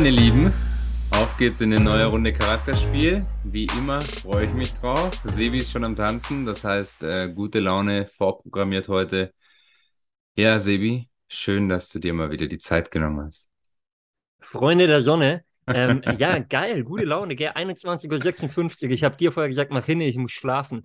Meine Lieben, auf geht's in eine neue Runde Charakterspiel. Wie immer freue ich mich drauf. Sebi ist schon am Tanzen, das heißt, äh, gute Laune vorprogrammiert heute. Ja, Sebi, schön, dass du dir mal wieder die Zeit genommen hast. Freunde der Sonne, ähm, ja, geil, gute Laune, gell? 21.56 Uhr. Ich habe dir vorher gesagt, mach hin, ich muss schlafen.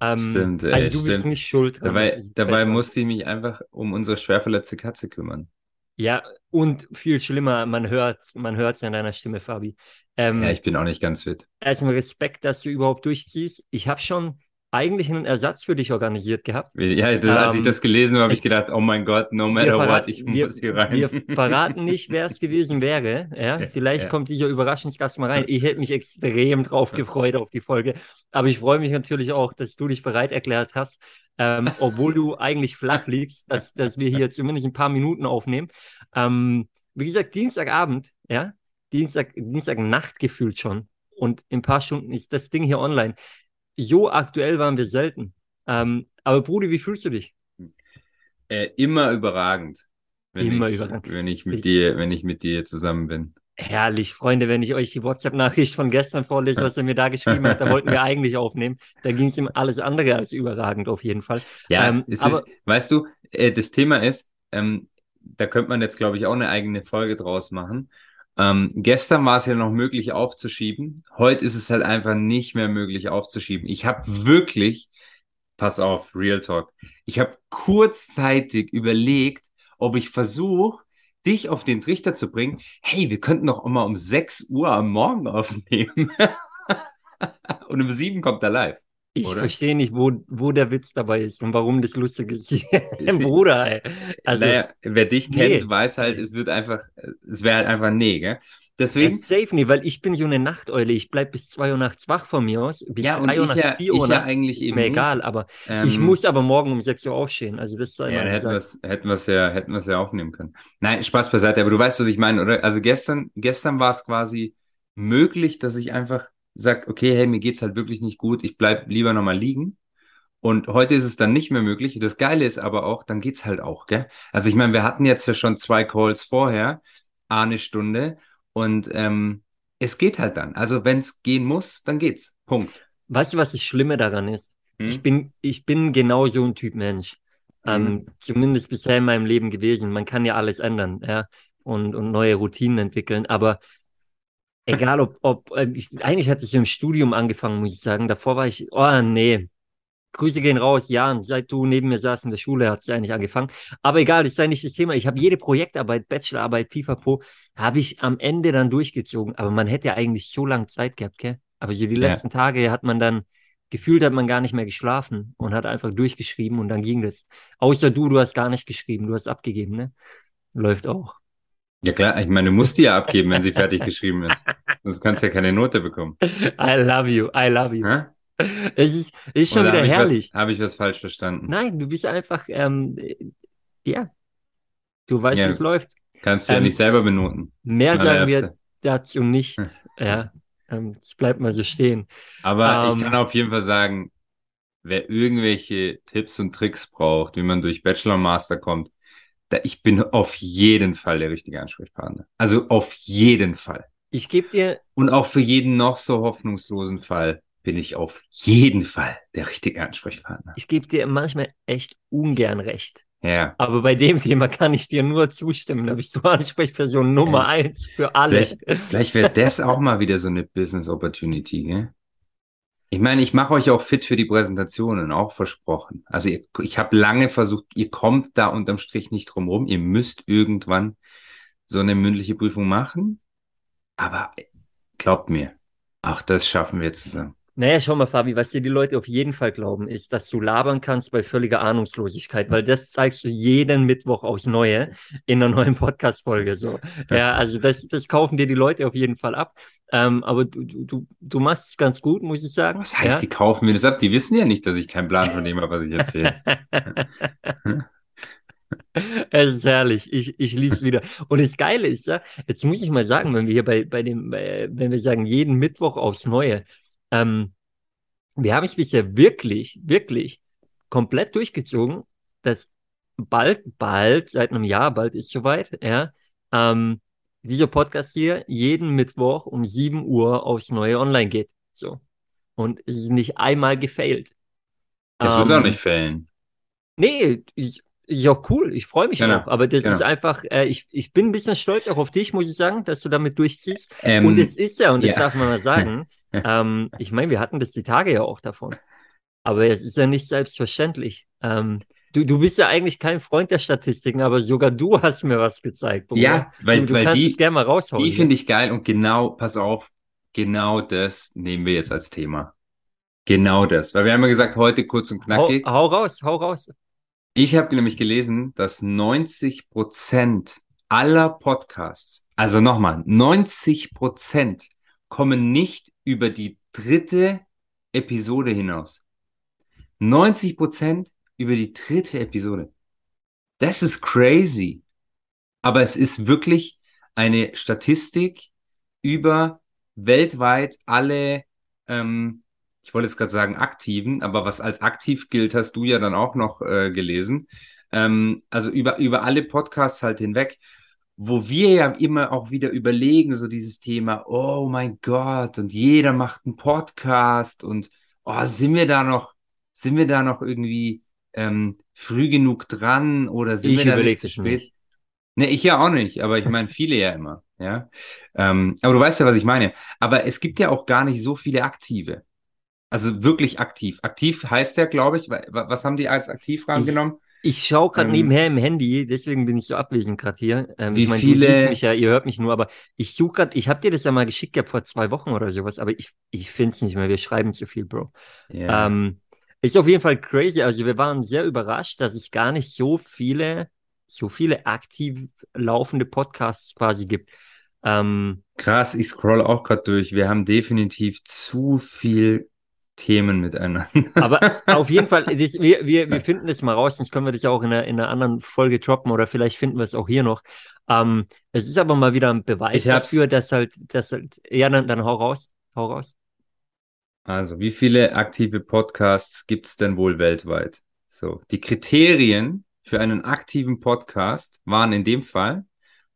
Ähm, stimmt, ey, Also du stimmt. bist nicht schuld. dran, Dabei, dabei musste ich mich einfach um unsere schwerverletzte Katze kümmern. Ja, und viel schlimmer, man hört man hört's an deiner Stimme, Fabi. Ähm, Ja, ich bin auch nicht ganz fit. erstmal Respekt, dass du überhaupt durchziehst. Ich habe schon eigentlich einen Ersatz für dich organisiert gehabt. Ja, das, als ich Ähm, das gelesen habe, habe ich ich- gedacht, oh mein Gott, no matter what, ich wir, muss hier rein. wir verraten nicht, wer es gewesen wäre. Ja, Ja, vielleicht ja. kommt dieser Überraschungsgast mal rein. Ich hätte mich extrem drauf gefreut auf die Folge. Aber ich freue mich natürlich auch, dass du dich bereit erklärt hast, ähm, obwohl du eigentlich flach liegst, dass, dass wir hier zumindest ein paar Minuten aufnehmen. Ähm, wie gesagt, Dienstagabend, ja, Dienstag, Dienstagnacht gefühlt schon. Und in ein paar Stunden ist das Ding hier online. So aktuell waren wir selten. Ähm, aber Brudi, wie fühlst du dich? Äh, immer überragend. Wenn Immer ich, überragend. Wenn ich mit Ich- dir, wenn ich mit dir zusammen bin. Herrlich, Freunde, wenn ich euch die WhatsApp-Nachricht von gestern vorlese, was er mir da geschrieben hat, da wollten wir eigentlich aufnehmen. Da ging es ihm alles andere als überragend auf jeden Fall. Ja, Ähm, es aber- ist, weißt du, äh, das Thema ist, ähm, da könnte man jetzt, glaube ich, auch eine eigene Folge draus machen. Ähm, gestern war es ja noch möglich aufzuschieben. Heute ist es halt einfach nicht mehr möglich aufzuschieben. Ich habe wirklich, pass auf, Real Talk, ich habe kurzzeitig überlegt, ob ich versuche, dich auf den Trichter zu bringen. Hey, wir könnten doch mal um 6 Uhr am Morgen aufnehmen. Und um 7 kommt er live. Ich verstehe nicht, wo, wo der Witz dabei ist und warum das lustig ist. Bruder, ey. Also, naja, wer dich nee. kennt, weiß halt, es wird einfach, es wäre halt einfach nee, gell? Deswegen, es safe nie, weil ich bin so eine Nachteule. Ich bleib bis 2 Uhr nachts wach von mir aus. Bis Ja, und 3 Uhr ich nachts, ja- 4 Uhr ich ja nachts, eigentlich ist mir nicht. egal, aber ähm, ich muss aber morgen um 6 Uhr aufstehen. Also das sei ja, dann hätten wir es hätten wir's ja, hätten wir's ja aufnehmen können. Nein, Spaß beiseite, aber du weißt, was ich meine, oder? Also gestern, gestern war es quasi möglich, dass ich einfach sag, okay, hey, mir geht's halt wirklich nicht gut, ich bleib lieber nochmal liegen. Und heute ist es dann nicht mehr möglich. Das Geile ist aber auch, dann geht's halt auch, gell? Also ich meine, wir hatten jetzt ja schon zwei Calls vorher, eine Stunde, und ähm, es geht halt dann. Also wenn es gehen muss, dann geht's. Punkt. Weißt du, was das Schlimme daran ist? Hm? Ich bin, ich bin genau so ein Typ Mensch. Ähm, Mhm. zumindest bisher in meinem Leben gewesen. Man kann ja alles ändern, ja, und, und neue Routinen entwickeln. Aber egal ob, ob, äh, ich, eigentlich hatte ich im Studium angefangen, muss ich sagen. Davor war ich, oh nee. Grüße gehen raus, Jan. Seit du neben mir saßt in der Schule, hat es eigentlich angefangen. Aber egal, das ist ja nicht das Thema. Ich habe jede Projektarbeit, Bachelorarbeit, Pipapo, habe ich am Ende dann durchgezogen. Aber man hätte ja eigentlich so lange Zeit gehabt, gell? Aber so die Ja. letzten Tage hat man dann gefühlt hat man gar nicht mehr geschlafen und hat einfach durchgeschrieben und dann ging das. Außer du, du hast gar nicht geschrieben, du hast abgegeben, ne? Läuft auch. Ja klar, ich meine, du musst die ja abgeben, wenn sie fertig geschrieben ist. Sonst kannst du ja keine Note bekommen. I love you, I love you. Hä? Es ist, ist schon Oder wieder habe ich, herrlich. was, hab ich was falsch verstanden? Nein, du bist einfach, ähm, äh, ja, du weißt, Ja. wie es läuft. Kannst du ja Ähm, nicht selber benoten. Mehr sagen wir dazu nicht. Ja, ähm, es bleibt mal so stehen. Aber ähm, ich kann auf jeden Fall sagen, wer irgendwelche Tipps und Tricks braucht, wie man durch Bachelor und Master kommt, ich bin auf jeden Fall der richtige Ansprechpartner. Also auf jeden Fall. Ich gebe dir, Und auch für jeden noch so hoffnungslosen Fall bin ich auf jeden Fall der richtige Ansprechpartner. ich gebe dir manchmal echt ungern recht. Ja. Aber bei dem Thema kann ich dir nur zustimmen. Da bist du Ansprechperson Nummer Ja. eins für alle. Vielleicht, vielleicht wäre das auch mal wieder so eine Business Opportunity, gell? Ich meine, ich mache euch auch fit für die Präsentationen, auch versprochen. Also ihr, ich habe lange versucht, ihr kommt da unterm Strich nicht drum rum. Ihr müsst irgendwann so eine mündliche Prüfung machen. Aber glaubt mir, auch das schaffen wir zusammen. Naja, schau mal, Fabi, was dir die Leute auf jeden Fall glauben, ist, dass du labern kannst bei völliger Ahnungslosigkeit, weil das zeigst du jeden Mittwoch aufs Neue in einer neuen Podcast-Folge. So. Ja, also das, das kaufen dir die Leute auf jeden Fall ab. Ähm, aber du, du, du, du machst es ganz gut, muss ich sagen. Was heißt, ja? die kaufen mir das ab? Die wissen ja nicht, dass ich keinen Plan von dem habe, was ich erzähle. Es ist herrlich. Ich, ich liebe es wieder. Und das Geile ist ja, jetzt muss ich mal sagen, wenn wir hier bei, bei dem, bei, wenn wir sagen, jeden Mittwoch aufs Neue, ähm, wir haben es bisher wirklich, wirklich komplett durchgezogen, dass bald, bald, seit einem Jahr, bald ist soweit, ja, ähm, dieser Podcast hier jeden Mittwoch um 7 Uhr aufs Neue online geht. So. Und es ist nicht einmal gefailt. Das Ähm, wird auch nicht fällen. Nee, ich, ist auch cool. Ich freue mich Genau, auch. Aber das genau. ist einfach, äh, ich, ich bin ein bisschen stolz auch auf dich, muss ich sagen, dass du damit durchziehst. Ähm, und es ist ja, und das ja. darf man mal sagen, ähm, ich meine, wir hatten das die Tage ja auch davon. Aber es ist ja nicht selbstverständlich. Ähm, du, du bist ja eigentlich kein Freund der Statistiken, aber sogar du hast mir was gezeigt. Bruder. Ja, weil, du, du weil die, es gerne mal raushauen. die ne? finde ich geil und genau, pass auf, genau das nehmen wir jetzt als Thema. Genau das. Weil wir haben ja gesagt, heute kurz und hau, knackig. hau raus, hau raus. Ich habe nämlich gelesen, dass 90 Prozent aller Podcasts, also nochmal, 90 Prozent kommen nicht über die dritte Episode hinaus. 90 Prozent über die dritte Episode. Das ist crazy. Aber es ist wirklich eine Statistik über weltweit alle, ähm, ich wollte jetzt gerade sagen aktiven, aber was als aktiv gilt, hast du ja dann auch noch äh, gelesen. Ähm, also über, über alle Podcasts halt hinweg, wo wir ja immer auch wieder überlegen, so dieses Thema, oh mein Gott, und jeder macht einen Podcast und oh, sind wir da noch, sind wir da noch irgendwie ähm, früh genug dran oder sind Ich wir da nicht zu spät? nicht. Ne, ich ja auch nicht, aber ich meine viele ja immer, ja. Ähm, aber du weißt ja, was ich meine. Aber es gibt ja auch gar nicht so viele Aktive. Also wirklich aktiv. Aktiv heißt ja, glaube ich, wa- wa- was haben die als aktiv rangenommen? Ich schaue gerade Ähm, nebenher im Handy, deswegen bin ich so abwesend gerade hier. Ähm, Wie ich meine, du viele- ja, ihr hört mich nur, aber ich suche gerade, ich habe dir das ja mal geschickt gehabt vor zwei Wochen oder sowas, aber ich, ich finde es nicht mehr. Wir schreiben zu viel, Bro. Ja. Ähm, ist auf jeden Fall crazy. Also wir waren sehr überrascht, dass es gar nicht so viele, so viele aktiv laufende Podcasts quasi gibt. Ähm, Krass, ich scroll auch gerade durch. Wir haben definitiv zu viel Themen miteinander. aber auf jeden Fall, das, wir, wir, wir finden das mal raus, sonst können wir das ja auch in einer, in einer anderen Folge droppen oder vielleicht finden wir es auch hier noch. Ähm, es ist aber mal wieder ein Beweis Ich dafür, dass halt, dass halt, ja, dann, dann hau raus, hau raus. Also, wie viele aktive Podcasts gibt es denn wohl weltweit? So, die Kriterien für einen aktiven Podcast waren in dem Fall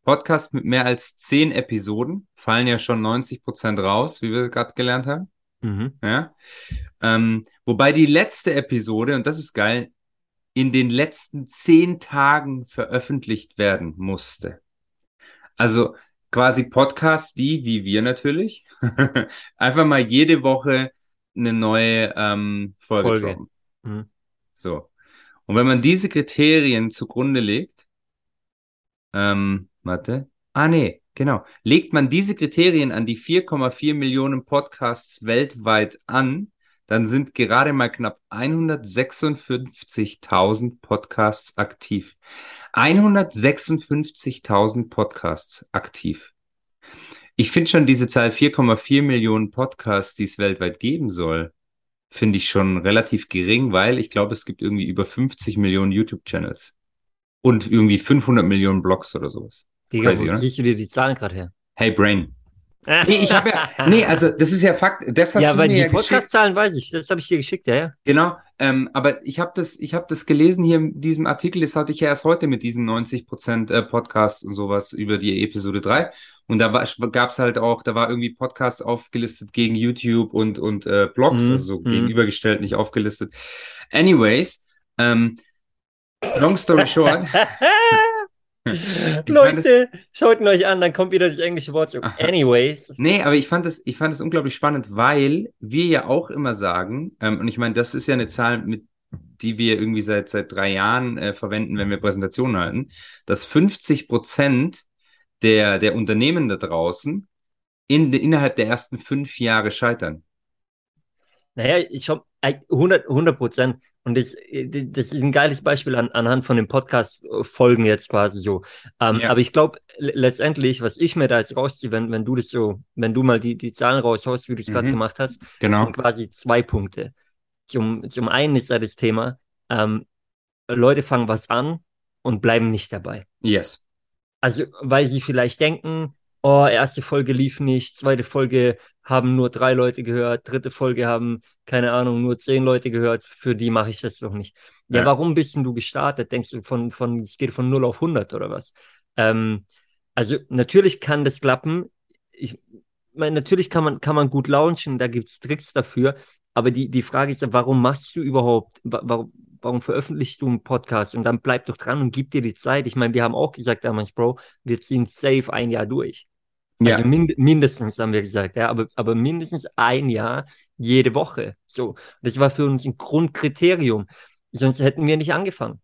Podcast mit mehr als zehn Episoden, fallen ja schon 90 Prozent raus, wie wir gerade gelernt haben. Mhm. Ja. Ähm, wobei die letzte Episode, und das ist geil, in den letzten zehn Tagen veröffentlicht werden musste. Also quasi Podcasts, die, wie wir natürlich, einfach mal jede Woche eine neue ähm, Folge, Folge. droppen. Mhm. So. Und wenn man diese Kriterien zugrunde legt, ähm, warte, ah nee, genau, legt man diese Kriterien an die 4,4 Millionen Podcasts weltweit an, dann sind gerade mal knapp 156.000 Podcasts aktiv. 156.000 Podcasts aktiv. Ich finde schon diese Zahl 4,4 Millionen Podcasts, die es weltweit geben soll, finde ich schon relativ gering, weil ich glaube, es gibt irgendwie über 50 Millionen YouTube-Channels und irgendwie 500 Millionen Blogs oder sowas. Digga, Crazy, wo ziehst du dir die Zahlen gerade her? Hey Brain. Nee, ich habe ja, nee, also das ist ja Fakt, das hast ja, du weil mir die ja. Podcast-Zahlen weiß ich, das habe ich dir geschickt, ja, ja. Genau, ähm, aber ich habe das, ich habe das gelesen hier in diesem Artikel, das hatte ich ja erst heute mit diesen 90 Prozent äh, Podcasts und sowas über die Episode 3. Und da gab es halt auch, da war irgendwie Podcasts aufgelistet gegen YouTube und, und äh, Blogs, Mhm, also so mhm. gegenübergestellt, nicht aufgelistet. Anyways, ähm, long story short, Leute, schaut ihn euch an, dann kommt wieder das englische Wort. Anyways. Nee, aber ich fand das, ich fand das unglaublich spannend, weil wir ja auch immer sagen, ähm, und ich meine, das ist ja eine Zahl, mit die wir irgendwie seit seit drei Jahren äh, verwenden, wenn wir Präsentationen halten, dass 50 Prozent der der Unternehmen da draußen in, innerhalb der ersten fünf Jahre scheitern. Naja, ich schon 100 Prozent. Und das, das ist ein geiles Beispiel an, anhand von den Podcast-Folgen jetzt quasi so. Ähm, Ja. Aber ich glaube, letztendlich, was ich mir da jetzt rausziehe, wenn, wenn du das so, wenn du mal die, die Zahlen raushaust, wie du es gerade Mhm. gemacht hast, Genau. sind quasi zwei Punkte. Zum, zum einen ist da das Thema, ähm, Leute fangen was an und bleiben nicht dabei. Yes. Also, weil sie vielleicht denken, oh, erste Folge lief nicht, zweite Folge haben nur drei Leute gehört, dritte Folge haben, keine Ahnung, nur zehn Leute gehört, für die mache ich das doch nicht. Ja, Ja. warum bist denn du gestartet? Denkst du von, von, es geht von 0 auf 100 oder was? Ähm, Also natürlich kann das klappen. Ich meine, natürlich kann man, kann man gut launchen, da gibt es Tricks dafür. Aber die, die Frage ist, warum machst du überhaupt, warum, warum veröffentlichst du einen Podcast? Und dann bleib doch dran und gib dir die Zeit. Ich meine, wir haben auch gesagt damals, Bro, wir ziehen safe ein Jahr durch. Ja. Also mind mindestens haben wir gesagt, ja, aber, aber mindestens ein Jahr jede Woche. So, das war für uns ein Grundkriterium. Sonst hätten wir nicht angefangen.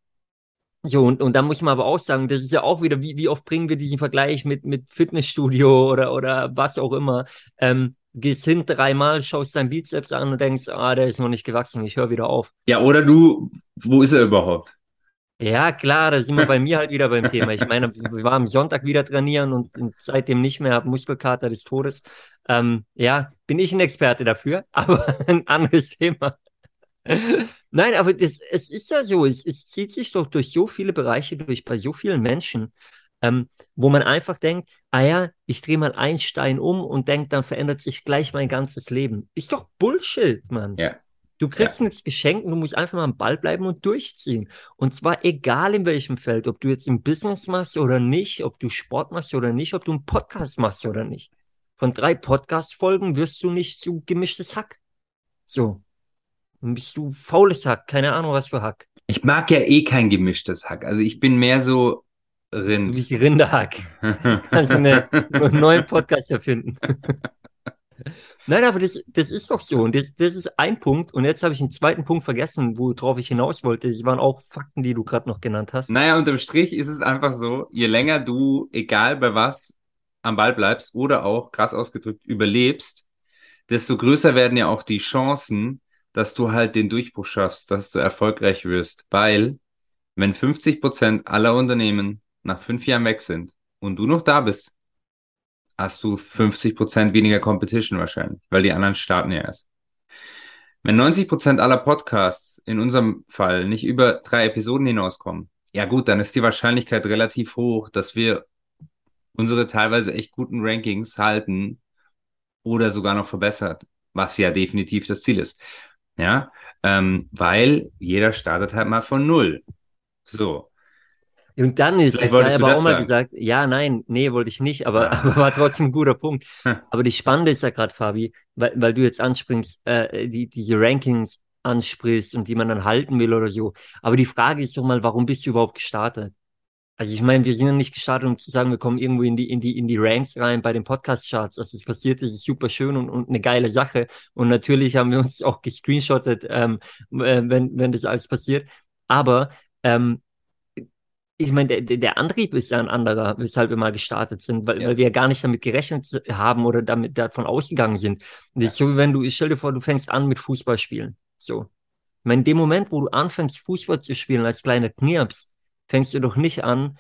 So, und, und da muss man aber auch sagen, das ist ja auch wieder, wie, wie oft bringen wir diesen Vergleich mit, mit Fitnessstudio oder, oder was auch immer. Ähm, gehst hin dreimal, schaust deinen Bizeps an und denkst, ah, der ist noch nicht gewachsen, ich höre wieder auf. Ja, oder du, wo ist er überhaupt? Ja, klar, da sind wir bei mir halt wieder beim Thema. Ich meine, wir waren am Sonntag wieder trainieren und, seitdem nicht mehr, habe Muskelkater des Todes. Ähm, ja, bin ich ein Experte dafür, aber ein anderes Thema. Nein, aber das, es ist ja so, es, es zieht sich doch durch so viele Bereiche durch, bei so vielen Menschen, ähm, wo man einfach denkt, ah ja, ich drehe mal einen Stein um und denkt, dann verändert sich gleich mein ganzes Leben. Ist doch Bullshit, Mann. Ja. Du kriegst ja. nichts geschenkt und du musst einfach mal am Ball bleiben und durchziehen. Und zwar egal in welchem Feld, ob du jetzt ein Business machst oder nicht, ob du Sport machst oder nicht, ob du einen Podcast machst oder nicht. Von drei Podcast-Folgen wirst du nicht zu gemischtes Hack. So. Dann bist du faules Hack, keine Ahnung was für Hack. Ich mag ja eh kein gemischtes Hack. Also ich bin mehr so Rind. Du bist Rinderhack. Kannst du eine, einen neuen Podcast erfinden. Nein, aber das, das ist doch so. Und das, das ist ein Punkt. Und jetzt habe ich einen zweiten Punkt vergessen, worauf ich hinaus wollte. Das waren auch Fakten, die du gerade noch genannt hast. Naja, unterm Strich ist es einfach so, je länger du, egal bei was, am Ball bleibst oder auch, krass ausgedrückt, überlebst, desto größer werden ja auch die Chancen, dass du halt den Durchbruch schaffst, dass du erfolgreich wirst. Weil, wenn 50 Prozent aller Unternehmen nach fünf Jahren weg sind und du noch da bist, hast du 50% weniger Competition wahrscheinlich, weil die anderen starten ja erst. Wenn 90% aller Podcasts in unserem Fall nicht über drei Episoden hinauskommen, ja gut, dann ist die Wahrscheinlichkeit relativ hoch, dass wir unsere teilweise echt guten Rankings halten oder sogar noch verbessert, was ja definitiv das Ziel ist. Ja, ähm, weil jeder startet halt mal von null. So. Und dann ist, ich habe aber auch mal sagen. gesagt, ja, nein, nee, wollte ich nicht, aber, ah. aber war trotzdem ein guter Punkt. aber die Spannende ist ja gerade, Fabi, weil, weil du jetzt anspringst, äh, die, diese Rankings ansprichst und die man dann halten will oder so. Aber die Frage ist doch mal, warum bist du überhaupt gestartet? Also ich meine, wir sind ja nicht gestartet, um zu sagen, wir kommen irgendwo in die, in die, in die Ranks rein bei den Podcast-Charts. Dass es passiert ist, ist super schön und, und eine geile Sache. Und natürlich haben wir uns auch gescreenshottet, ähm, äh, wenn, wenn das alles passiert. Aber ähm, ich meine, der, der Antrieb ist ja ein anderer, weshalb wir mal gestartet sind, weil, yes. weil wir ja gar nicht damit gerechnet haben oder damit davon ausgegangen sind. Das ja. ist so, wie wenn du, stell dir vor, du fängst an mit Fußballspielen. So. Ich meine, in dem Moment, wo du anfängst, Fußball zu spielen als kleiner Knirps, fängst du doch nicht an,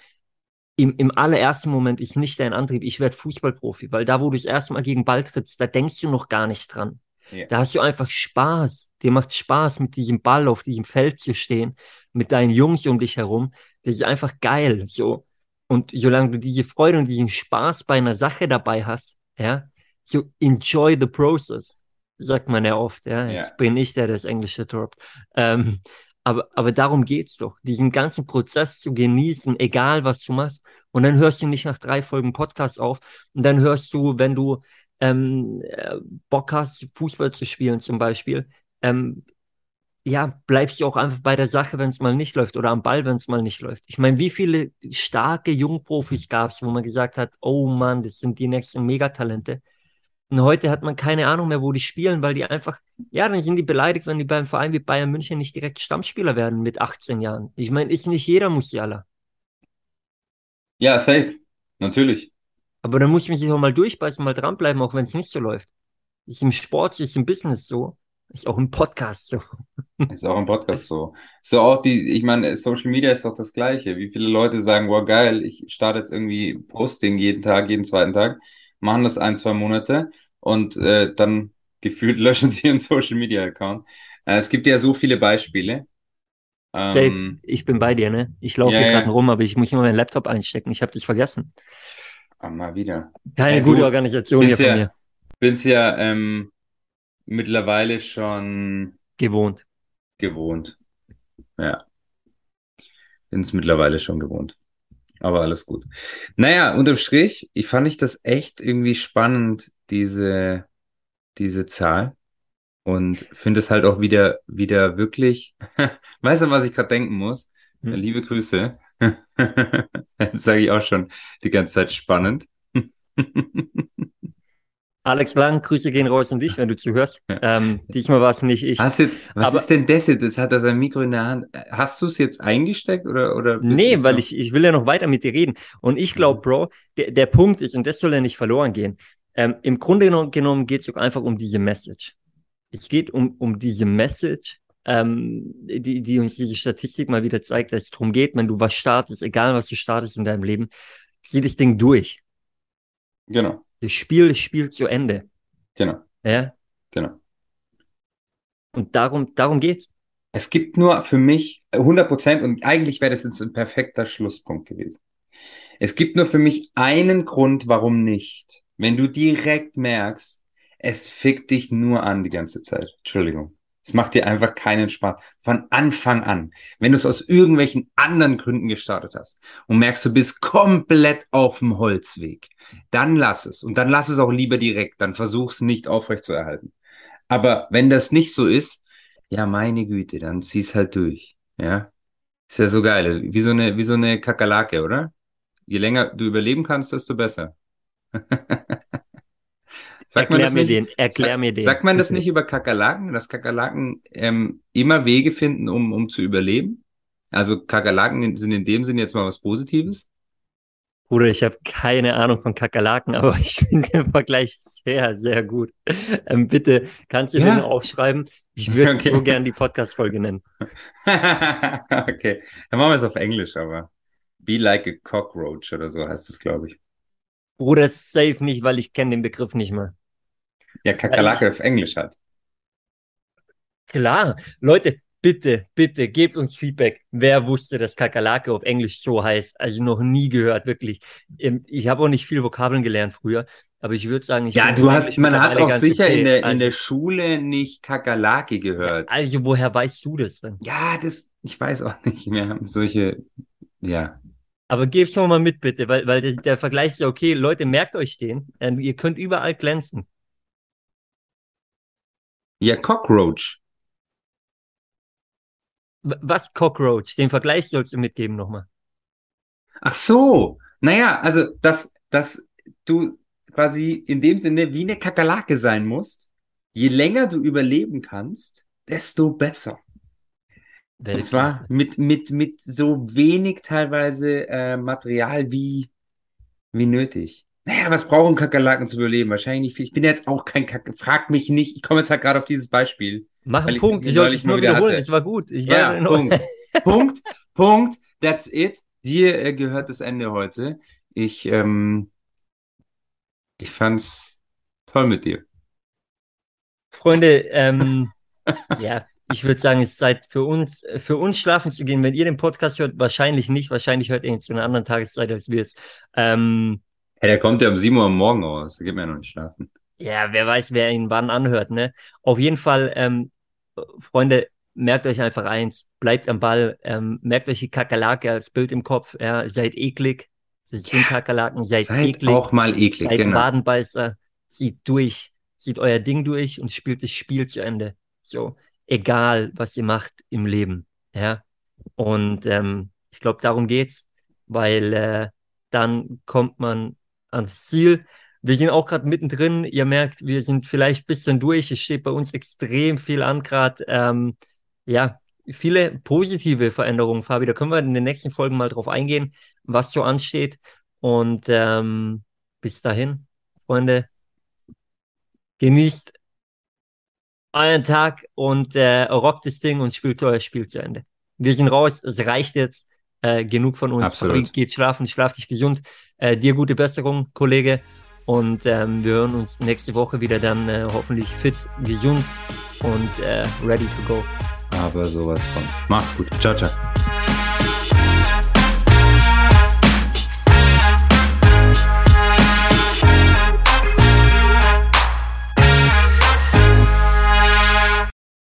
im, im allerersten Moment ist nicht dein Antrieb, ich werde Fußballprofi, weil da, wo du das erste Mal gegen Ball trittst, da denkst du noch gar nicht dran. Yeah. Da hast du einfach Spaß. Dir macht Spaß, mit diesem Ball auf diesem Feld zu stehen, mit deinen Jungs um dich herum. Das ist einfach geil. So. Und solange du diese Freude und diesen Spaß bei einer Sache dabei hast, ja, so enjoy the process, sagt man ja oft, ja. Jetzt yeah. bin ich der, der das Englische droppt. Ähm, aber, aber darum geht's doch, diesen ganzen Prozess zu genießen, egal was du machst. Und dann hörst du nicht nach drei Folgen Podcast auf. Und dann hörst du, wenn du ähm, äh, Bock hast, Fußball zu spielen zum Beispiel, ähm, ja, bleibst du auch einfach bei der Sache, wenn es mal nicht läuft oder am Ball, wenn es mal nicht läuft. Ich meine, wie viele starke Jungprofis gab es, wo man gesagt hat, oh Mann, das sind die nächsten Megatalente. Und heute hat man keine Ahnung mehr, wo die spielen, weil die einfach, ja, dann sind die beleidigt, wenn die beim Verein wie Bayern München nicht direkt Stammspieler werden mit 18 Jahren. Ich meine, ist nicht jeder Musiala. Ja, safe. Natürlich. Aber dann muss man sich auch mal durchbeißen, mal dranbleiben, auch wenn es nicht so läuft. Ist im Sport, ist im Business so. Ist auch im Podcast so. Ist auch im Podcast so. So auch die, ich meine, Social Media ist doch das Gleiche. Wie viele Leute sagen, wow, geil, ich starte jetzt irgendwie Posting jeden Tag, jeden zweiten Tag, machen das ein, zwei Monate und äh, dann gefühlt löschen sie ihren Social Media Account. Äh, es gibt ja so viele Beispiele. Ähm, ich bin bei dir, ne? Ich laufe ja, hier gerade ja. rum, aber ich muss immer meinen Laptop einstecken. Ich habe dich vergessen. Ah, mal wieder. Keine äh, gute Organisation hier von ja, mir. Bin's ja ähm, mittlerweile schon gewohnt. Gewohnt. Ja. Bin es mittlerweile schon gewohnt. Aber alles gut. Naja, unterm Strich, ich fand ich das echt irgendwie spannend, diese, diese Zahl. Und finde es halt auch wieder, wieder wirklich, weißt du, was ich gerade denken muss? Hm. Liebe Grüße. Das sage ich auch schon die ganze Zeit spannend. Alex Lang, Grüße gehen raus an dich, wenn du zuhörst. Ähm, diesmal war es nicht ich. Hast jetzt, was Aber- ist denn das jetzt? Das hat er sein Mikro in der Hand. Hast du es jetzt eingesteckt oder, oder? Nee, weil noch- ich, ich will ja noch weiter mit dir reden. Und ich glaube, Bro, der, der Punkt ist, und das soll ja nicht verloren gehen, ähm, im Grunde genommen, geht es einfach um diese Message. Es geht um, um diese Message, ähm, die, die uns diese Statistik mal wieder zeigt, dass es darum geht, wenn du was startest, egal was du startest in deinem Leben, zieh das Ding durch. Genau, Das Spiel ist Spiel zu Ende. genau, Ja? genau. Und darum, darum geht's. Es gibt nur für mich 100 Prozent und eigentlich wäre das jetzt ein perfekter Schlusspunkt gewesen. Es gibt nur für mich einen Grund, warum nicht. Wenn du direkt merkst, es fickt dich nur an die ganze Zeit. Entschuldigung. Es macht dir einfach keinen Spaß. Von Anfang an. Wenn du es aus irgendwelchen anderen Gründen gestartet hast und merkst, du bist komplett auf dem Holzweg, dann lass es. Und dann lass es auch lieber direkt. Dann versuch's nicht aufrecht zu erhalten. Aber wenn das nicht so ist, ja, meine Güte, dann zieh's halt durch. Ja. Ist ja so geil. Wie so eine, wie so eine Kakerlake, oder? Je länger du überleben kannst, desto besser. Sagt Erklär mir nicht? den, erklär Sag- mir den. Sagt man das nicht über Kakerlaken, dass Kakerlaken ähm, immer Wege finden, um, um zu überleben? Also Kakerlaken sind in dem Sinn jetzt mal was Positives? Bruder, ich habe keine Ahnung von Kakerlaken, aber ich finde den Vergleich sehr, sehr gut. Ähm, bitte, kannst du Ja. den aufschreiben? Ich würde Okay. so gern die Podcast-Folge nennen. okay, dann machen wir es auf Englisch, aber Be like a cockroach oder so heißt es, glaube ich. Bruder, safe nicht, weil ich kenne den Begriff nicht mal. Ja, Kakerlake auf Englisch halt. Klar, Leute, bitte, bitte, gebt uns Feedback. Wer wusste, dass Kakerlake auf Englisch so heißt? Also noch nie gehört, wirklich. Ähm, Ich habe auch nicht viel Vokabeln gelernt früher, aber ich würde sagen, ich Ja, du hast, man hat auch sicher okay. in der, in Also- der Schule nicht Kakerlake gehört. Also, woher weißt du das denn? Ja, das, ich weiß auch nicht mehr. Solche, ja. Aber geb's doch mal mit, bitte, weil, weil der, der Vergleich ist ja okay. Leute, merkt euch den. Ähm, Ihr könnt überall glänzen. Ja, Cockroach. Was Cockroach? Den Vergleich sollst du mitgeben nochmal. Ach so. Naja, also, dass, dass du quasi in dem Sinne wie eine Kakerlake sein musst. Je länger du überleben kannst, desto besser. Und zwar mit, mit, mit so wenig teilweise äh, Material wie, wie nötig. Naja, was brauchen Kakerlaken zu überleben? Wahrscheinlich nicht viel. Ich bin jetzt auch kein Kacke. Frag mich nicht. Ich komme jetzt halt gerade auf dieses Beispiel. Mach einen Punkt. Ich sollte es nur wieder wiederholen. hatte. Das war gut. Ich Ja, war noch- Punkt. Punkt, Punkt. That's it. Dir äh, gehört das Ende heute. Ich, ähm, ich fand's toll mit dir. Freunde, ähm, ja, ich würde sagen, es ist Zeit für uns, für uns schlafen zu gehen. Wenn ihr den Podcast hört, wahrscheinlich nicht. Wahrscheinlich hört ihr ihn zu einer anderen Tageszeit als wir jetzt. Ähm, Hey, der kommt ja um 7 Uhr am Morgen raus. Da geht mir ja noch nicht schlafen. Ja, wer weiß, wer ihn wann anhört, ne? Auf jeden Fall, ähm, Freunde, merkt euch einfach eins, bleibt am Ball, ähm, merkt euch die Kakerlake als Bild im Kopf, ja, seid eklig, das sind Kakerlaken, seid, Seid eklig, auch mal eklig, seid genau. Wadenbeißer, zieht durch, zieht euer Ding durch und spielt das Spiel zu Ende. So, egal, was ihr macht im Leben, ja. Und ähm, ich glaube, darum geht's, weil äh, dann kommt man ans Ziel. Wir sind auch gerade mittendrin. Ihr merkt, wir sind vielleicht ein bisschen durch. Es steht bei uns extrem viel an gerade. Ähm, ja, viele positive Veränderungen, Fabi. Da können wir in den nächsten Folgen mal drauf eingehen, was so ansteht. Und ähm, bis dahin, Freunde, genießt euren Tag und äh, rockt das Ding und spielt euer Spiel zu Ende. Wir sind raus. Es reicht jetzt. Äh, genug von uns. Absolut. Fabi, geht schlafen, schlaf dich gesund. Äh, dir gute Besserung, Kollege. Und ähm, wir hören uns nächste Woche wieder dann äh, hoffentlich fit, gesund und äh, ready to go. Aber sowas von. Macht's gut. Ciao, ciao.